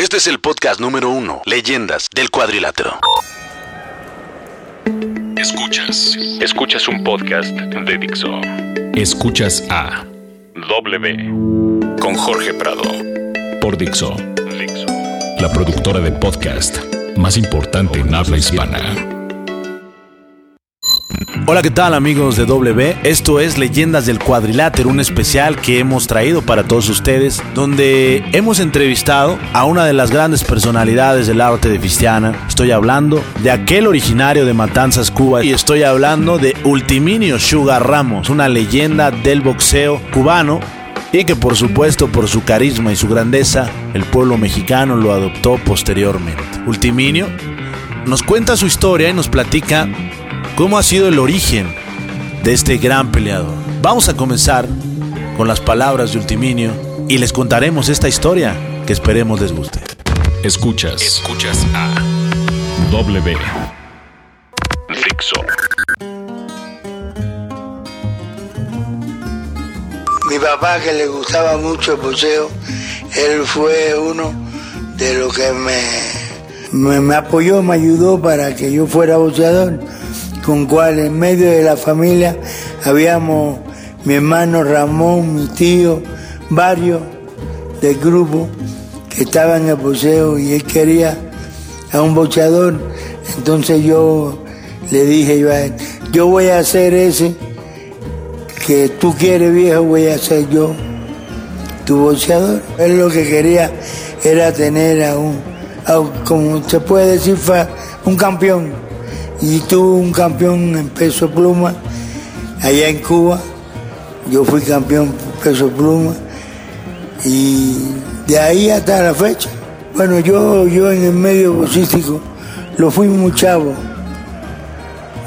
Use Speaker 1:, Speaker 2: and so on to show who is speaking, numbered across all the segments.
Speaker 1: Este es el podcast número uno, Leyendas del Cuadrilátero.
Speaker 2: Escuchas. Escuchas un podcast de Dixo. Escuchas a W con Jorge Prado por Dixo. Dixo. La productora de podcast más importante en habla hispana.
Speaker 3: Hola, ¿qué tal amigos de W? Esto es Leyendas del Cuadrilátero, un especial que hemos traído para todos ustedes, donde hemos entrevistado a una de las grandes personalidades del arte de Fistiana. Estoy hablando de aquel originario de Matanzas, Cuba, y estoy hablando de Ultiminio Sugar Ramos, una leyenda del boxeo cubano y que por supuesto por su carisma y su grandeza el pueblo mexicano lo adoptó posteriormente. Ultiminio nos cuenta su historia y nos platica cómo ha sido el origen de este gran peleador. Vamos a comenzar con las palabras de Ultiminio y les contaremos esta historia que esperemos les guste.
Speaker 2: Escuchas. Escuchas a W. Fixo.
Speaker 4: Mi papá que le gustaba mucho el boxeo, él fue uno de los que me, me, me apoyó, me ayudó para que yo fuera boxeador con cual en medio de la familia habíamos mi hermano Ramón, mi tío, varios del grupo que estaban en el boxeo y él quería a un boxeador. Entonces yo le dije yo voy a hacer ese que tú quieres viejo, voy a ser yo tu boxeador. Él lo que quería era tener a un, a, como se puede decir, un campeón y tuve un campeón en peso pluma allá en Cuba. Yo fui campeón peso pluma y de ahí hasta la fecha. Bueno, yo, yo en el medio boxístico lo fui muy chavo.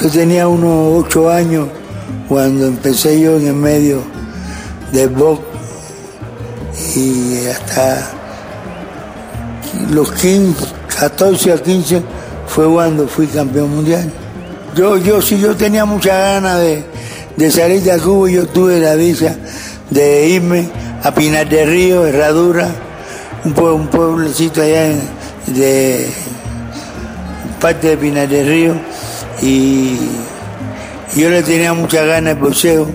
Speaker 4: Yo tenía unos ocho años cuando empecé yo en el medio del box y hasta los 15, 14 a 15 fue cuando fui campeón mundial. Yo, yo sí, yo tenía mucha ganas de, salir de Cuba, yo tuve la dicha de irme a Pinar de Río, Herradura, un, un pueblecito allá de parte de Pinar de Río, y yo le tenía mucha ganas al boxeo,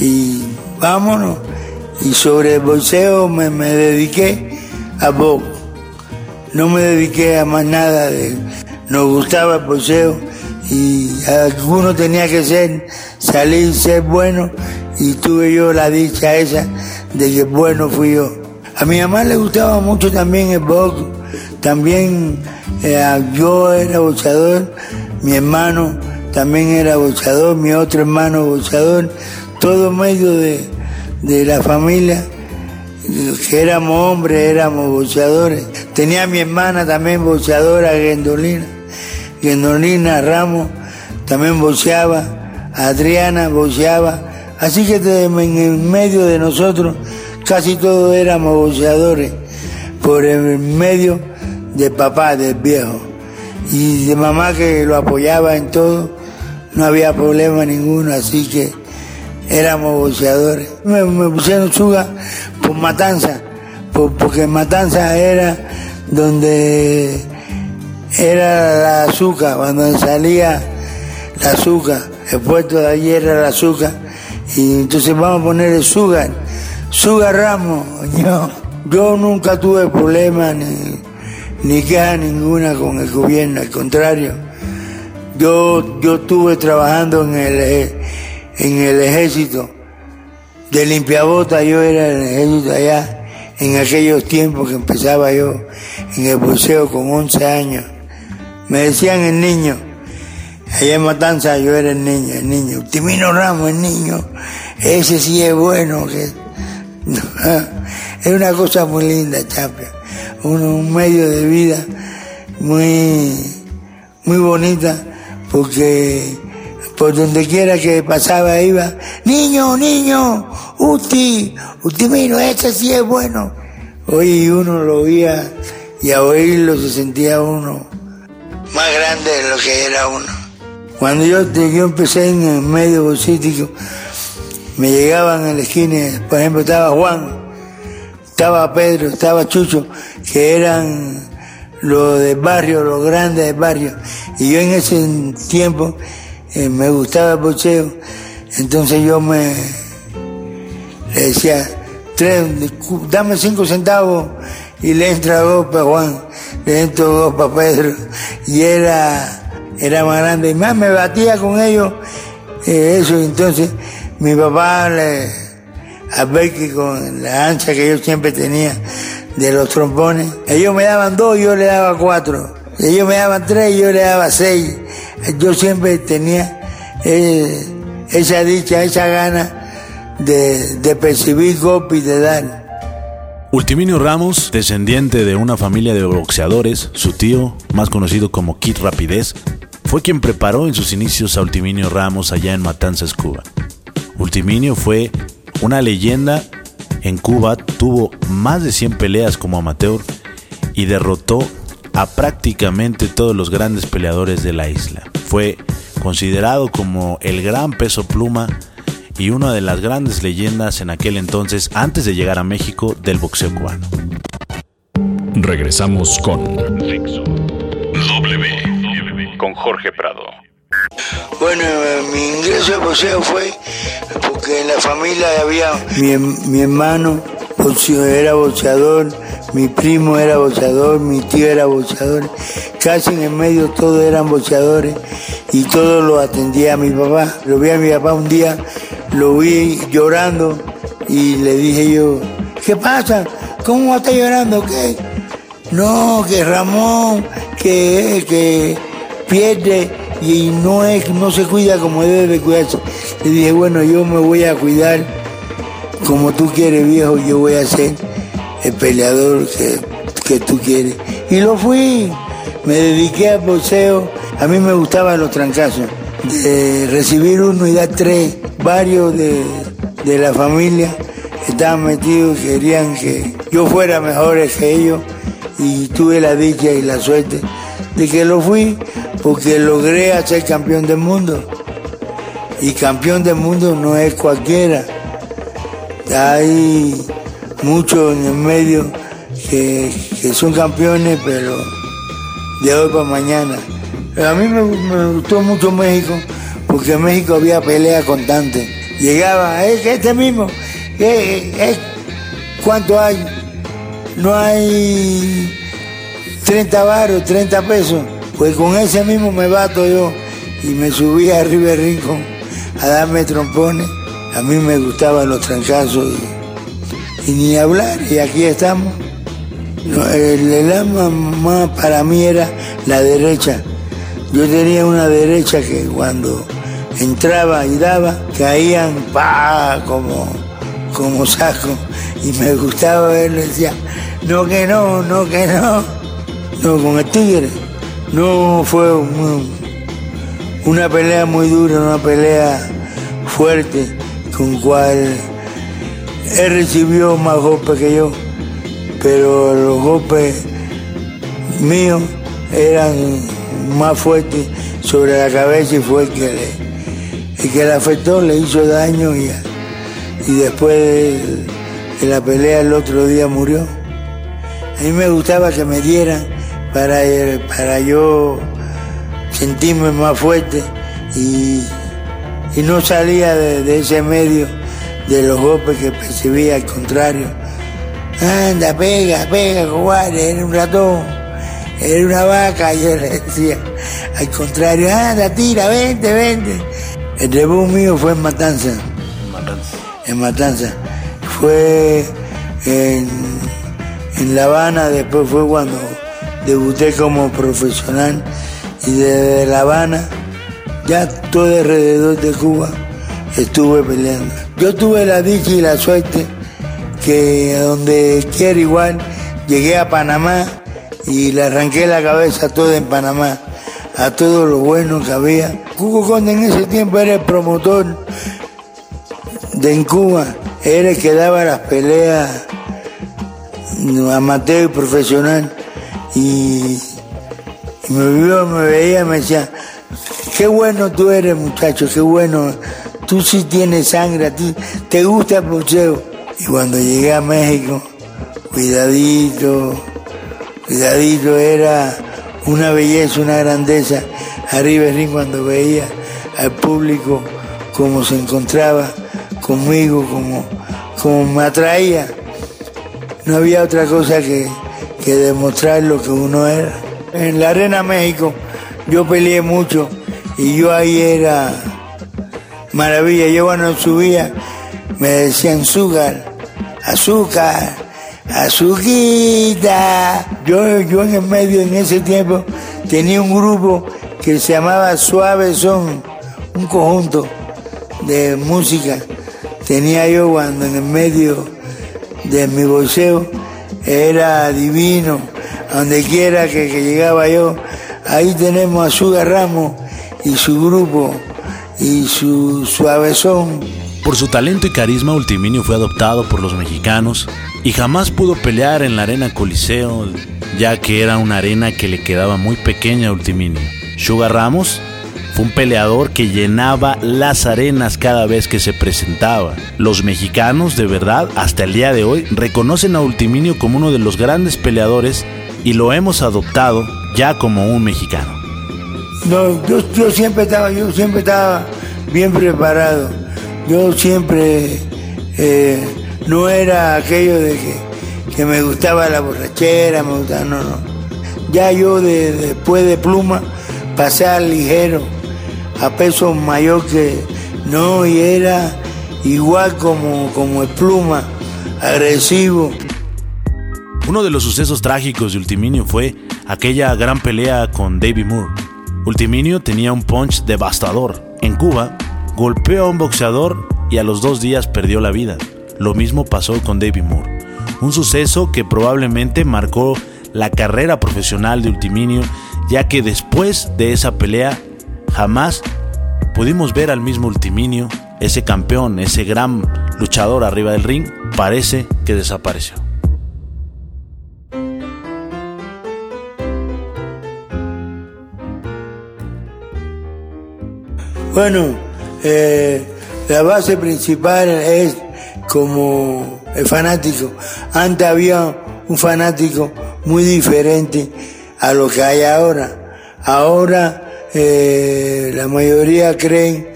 Speaker 4: y vámonos, y sobre el boxeo me, me dediqué a box, no me dediqué a más nada de nos gustaba el boxeo y alguno tenía que ser, salir, ser bueno y tuve yo la dicha esa de que bueno fui yo. A mi mamá le gustaba mucho también el box, también eh, yo era boxeador, mi hermano también era boxeador, mi otro hermano boxeador, todo medio de, de la familia que éramos hombres, éramos boxeadores. Tenía mi hermana también boxeadora, Gendolina. Gendolina Ramos también boxeaba, Adriana boxeaba. Así que en medio de nosotros casi todos éramos boxeadores, por el medio de papá, del viejo. Y de mamá que lo apoyaba en todo, no había problema ninguno, así que éramos boxeadores. Me, pusieron suga por Matanza, porque Matanza era donde era la azúcar, cuando salía la azúcar, el puerto de allí era la azúcar, y entonces vamos a poner el sugar, sugar Ramos, yo, yo nunca tuve problemas ni, ni queja ninguna con el gobierno, al contrario, yo, yo estuve trabajando en el, en el ejército, de limpiabota, yo era el ejército allá, en aquellos tiempos que empezaba yo en el buceo con 11 años. Me decían el niño, allá en Matanza yo era el niño, el niño, Timino Ramos, el niño, ese sí es bueno, que es una cosa muy linda, Chapia, un, un medio de vida muy, muy bonita, porque por donde quiera que pasaba iba, niño, niño, Uti, Utimino, ese sí es bueno. Hoy uno lo oía y a oírlo se sentía uno más grande de lo que era uno. Cuando yo, yo empecé en el medio bolsístico, me llegaban en la esquina, por ejemplo, estaba Juan, estaba Pedro, estaba Chucho, que eran los del barrio, los grandes del barrio. Y yo en ese tiempo eh, me gustaba el boxeo, entonces yo me le decía, tres, dame cinco centavos y le entra dos para Juan, le entro dos para Pedro, y era, era más grande, y más me batía con ellos, eh, eso, entonces mi papá le, a ver que con la ancha que yo siempre tenía de los trompones, ellos me daban dos, yo le daba cuatro, ellos me daban tres, yo le daba seis, yo siempre tenía eh, esa dicha, esa gana de, de percibir golpe y de dar.
Speaker 3: Ultiminio Ramos, descendiente de una familia de boxeadores, su tío, más conocido como Kid Rapidez, fue quien preparó en sus inicios a Ultiminio Ramos allá en Matanzas, Cuba. Ultiminio fue una leyenda en Cuba, tuvo más de 100 peleas como amateur y derrotó a prácticamente todos los grandes peleadores de la isla. Fue considerado como el gran peso pluma y una de las grandes leyendas en aquel entonces, antes de llegar a México, del boxeo cubano.
Speaker 2: Regresamos con W con Jorge Prado.
Speaker 4: Bueno, mi ingreso al boxeo fue porque en la familia había mi, mi hermano era boxeador, mi primo era boxeador, mi tío era boxeador, casi en el medio todos eran boxeadores y todo lo atendía a mi papá. Lo vi a mi papá un día lo vi llorando y le dije yo, ¿qué pasa? ¿Cómo está llorando? ¿Qué? No, que Ramón, que, que pierde y no es, no se cuida como debe de cuidarse. Le dije, bueno, yo me voy a cuidar como tú quieres, viejo, yo voy a ser el peleador que, que tú quieres. Y lo fui, me dediqué al boxeo, a mí me gustaban los trancazos, de recibir uno y dar tres varios de, la familia estaban metidos y querían que yo fuera mejor que ellos y tuve la dicha y la suerte de que lo fui porque logré ser campeón del mundo. Y campeón del mundo no es cualquiera. Hay muchos en el medio que, son campeones, pero de hoy para mañana. a mí me gustó mucho México porque en México había pelea constante. Llegaba, es este mismo, es, ¿cuánto hay? No hay 30 baros, 30 pesos. Pues con ese mismo me bato yo y me subí a River Rincón a darme trompones. A mí me gustaban los trancazos y, ni hablar, y aquí estamos. el, el alma más para mí era la derecha. Yo tenía una derecha que cuando entraba y daba, caían pa como, como saco. Y me gustaba verlo, decía, no que no, no que no, no con el tigre, no fue una pelea muy dura, una pelea fuerte con cual él recibió más golpes que yo, pero los golpes míos eran más fuertes sobre la cabeza y fue el que le, y que le afectó, le hizo daño y, y después de, la pelea el otro día murió. A mí me gustaba que me dieran para, para yo sentirme más fuerte y, no salía de, ese medio de los golpes que percibía, al contrario. Anda, pega, pega, cobarde, era un ratón, era una vaca, y yo le decía, al contrario, anda, tira, vente, vente. El debut mío fue en Matanza. En Matanza. Fue en, La Habana, después fue cuando debuté como profesional y desde La Habana, ya todo alrededor de Cuba, estuve peleando. Yo tuve la dicha y la suerte que donde quiera igual, llegué a Panamá y le arranqué la cabeza toda en Panamá a todo lo bueno que había. Hugo Conde en ese tiempo era el promotor de en Cuba, era el que daba las peleas amateur y profesional y, me vio, me veía me decía, qué bueno tú eres muchacho, qué bueno, tú sí tienes sangre, a ti te gusta el boxeo. Y cuando llegué a México, cuidadito, cuidadito era una belleza, una grandeza arriba cuando veía al público como se encontraba conmigo, como, como me atraía. No había otra cosa que, que demostrar lo que uno era. En la Arena México yo peleé mucho y yo ahí era maravilla. Yo cuando subía me decían azúcar, azúcar, azuquita. Yo, yo en el medio en ese tiempo tenía un grupo que se llamaba Suave Son, un conjunto de música. Tenía yo cuando en el medio de mi boxeo era divino, donde quiera que, que llegaba yo, ahí tenemos a Sugar Ramos y su grupo y su suavezón.
Speaker 3: Por su talento y carisma, Ultiminio fue adoptado por los mexicanos y jamás pudo pelear en la arena Coliseo, ya que era una arena que le quedaba muy pequeña a Ultiminio. Sugar Ramos fue un peleador que llenaba las arenas cada vez que se presentaba. Los mexicanos, de verdad, hasta el día de hoy, reconocen a Ultiminio como uno de los grandes peleadores y lo hemos adoptado ya como un mexicano.
Speaker 4: No, yo, siempre estaba, yo siempre estaba bien preparado. Yo siempre eh, no era aquello de que, me gustaba la borrachera, me gustaba, no, no. Ya yo después de pluma pasé al ligero, a peso mayor que no, y era igual como, como el pluma, agresivo.
Speaker 3: Uno de los sucesos trágicos de Ultiminio fue aquella gran pelea con David Moore. Ultiminio tenía un punch devastador. En Cuba, golpeó a un boxeador y a los dos días perdió la vida. Lo mismo pasó con David Moore. Un suceso que probablemente marcó la carrera profesional de Ultiminio, ya que después de esa pelea jamás pudimos ver al mismo Ultiminio, ese campeón, ese gran luchador arriba del ring, parece que desapareció.
Speaker 4: Bueno, eh, la base principal es como el fanático. Antes había un fanático muy diferente a lo que hay ahora. Ahora eh, la mayoría creen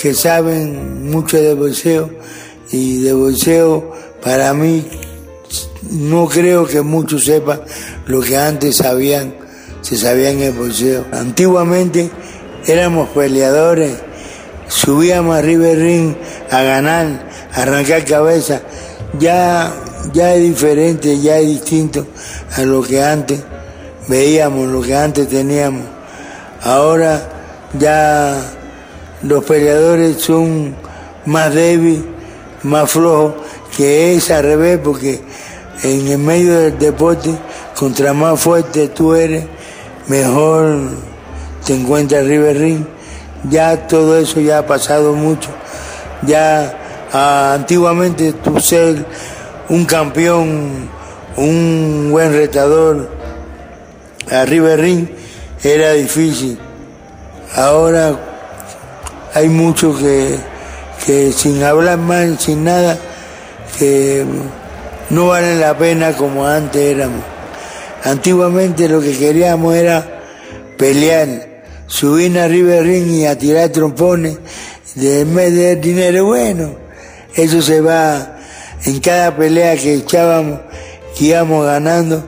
Speaker 4: que saben mucho de bolseo y de bolseo para mí no creo que muchos sepan lo que antes sabían, se sabían en el bolseo. Antiguamente éramos peleadores, subíamos a River Ring a ganar, a arrancar cabeza. Ya, ya es diferente, ya es distinto a lo que antes veíamos, lo que antes teníamos. Ahora ya los peleadores son más débiles, más flojos, que es al revés, porque en el medio del deporte, contra más fuerte tú eres, mejor te encuentra River Ring. Ya todo eso ya ha pasado mucho. Ya ah, antiguamente tú ser un campeón, un buen retador a River Ring era difícil. Ahora hay muchos que, que sin hablar mal, sin nada, que no valen la pena como antes éramos. Antiguamente lo que queríamos era pelear subir a River Ring y a tirar trompones, de vez de dinero bueno, eso se va en cada pelea que echábamos, que íbamos ganando,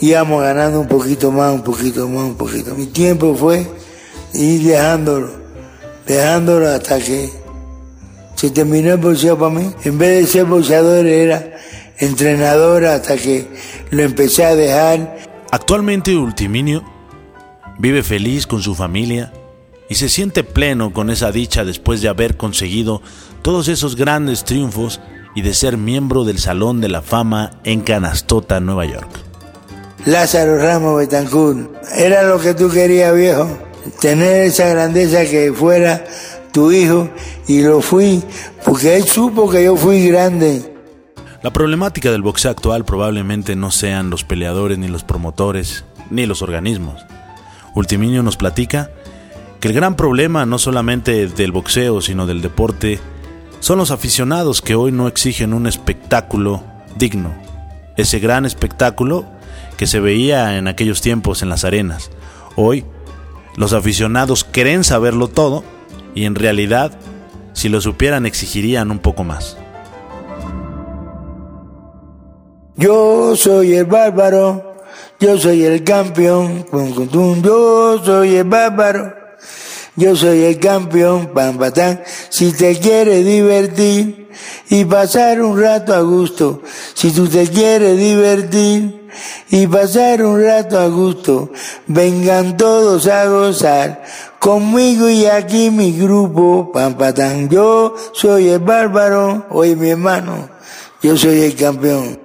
Speaker 4: íbamos ganando un poquito más, un poquito más, un poquito. Mi tiempo fue ir dejándolo, dejándolo hasta que se terminó el boxeo para mí. En vez de ser boxeador era entrenador hasta que lo empecé a dejar.
Speaker 3: Actualmente Ultiminio vive feliz con su familia y se siente pleno con esa dicha después de haber conseguido todos esos grandes triunfos y de ser miembro del Salón de la Fama en Canastota, Nueva York.
Speaker 4: Lázaro Ramos Betancourt, era lo que tú querías, viejo, tener esa grandeza que fuera tu hijo y lo fui, porque él supo que yo fui grande.
Speaker 3: La problemática del boxeo actual probablemente no sean los peleadores ni los promotores ni los organismos Ultiminio nos platica que el gran problema no solamente del boxeo, sino del deporte, son los aficionados que hoy no exigen un espectáculo digno, ese gran espectáculo que se veía en aquellos tiempos en las arenas. Hoy, los aficionados creen saberlo todo y en realidad, si lo supieran, exigirían un poco más.
Speaker 4: Yo soy el bárbaro, yo soy el campeón, yo soy el bárbaro, yo soy el campeón, pam, patán. Si te quieres divertir y pasar un rato a gusto, si tú te quieres divertir y pasar un rato a gusto, vengan todos a gozar conmigo y aquí mi grupo, pam, patán. Yo soy el bárbaro, oye mi hermano, yo soy el campeón.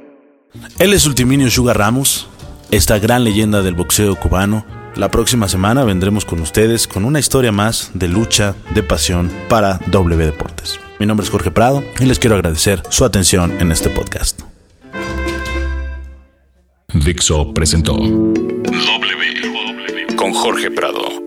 Speaker 3: Él es Ultiminio Sugar Ramos, esta gran leyenda del boxeo cubano. La próxima semana vendremos con ustedes con una historia más de lucha, de pasión para W Deportes. Mi nombre es Jorge Prado y les quiero agradecer su atención en este podcast.
Speaker 2: Dixo presentó W con Jorge Prado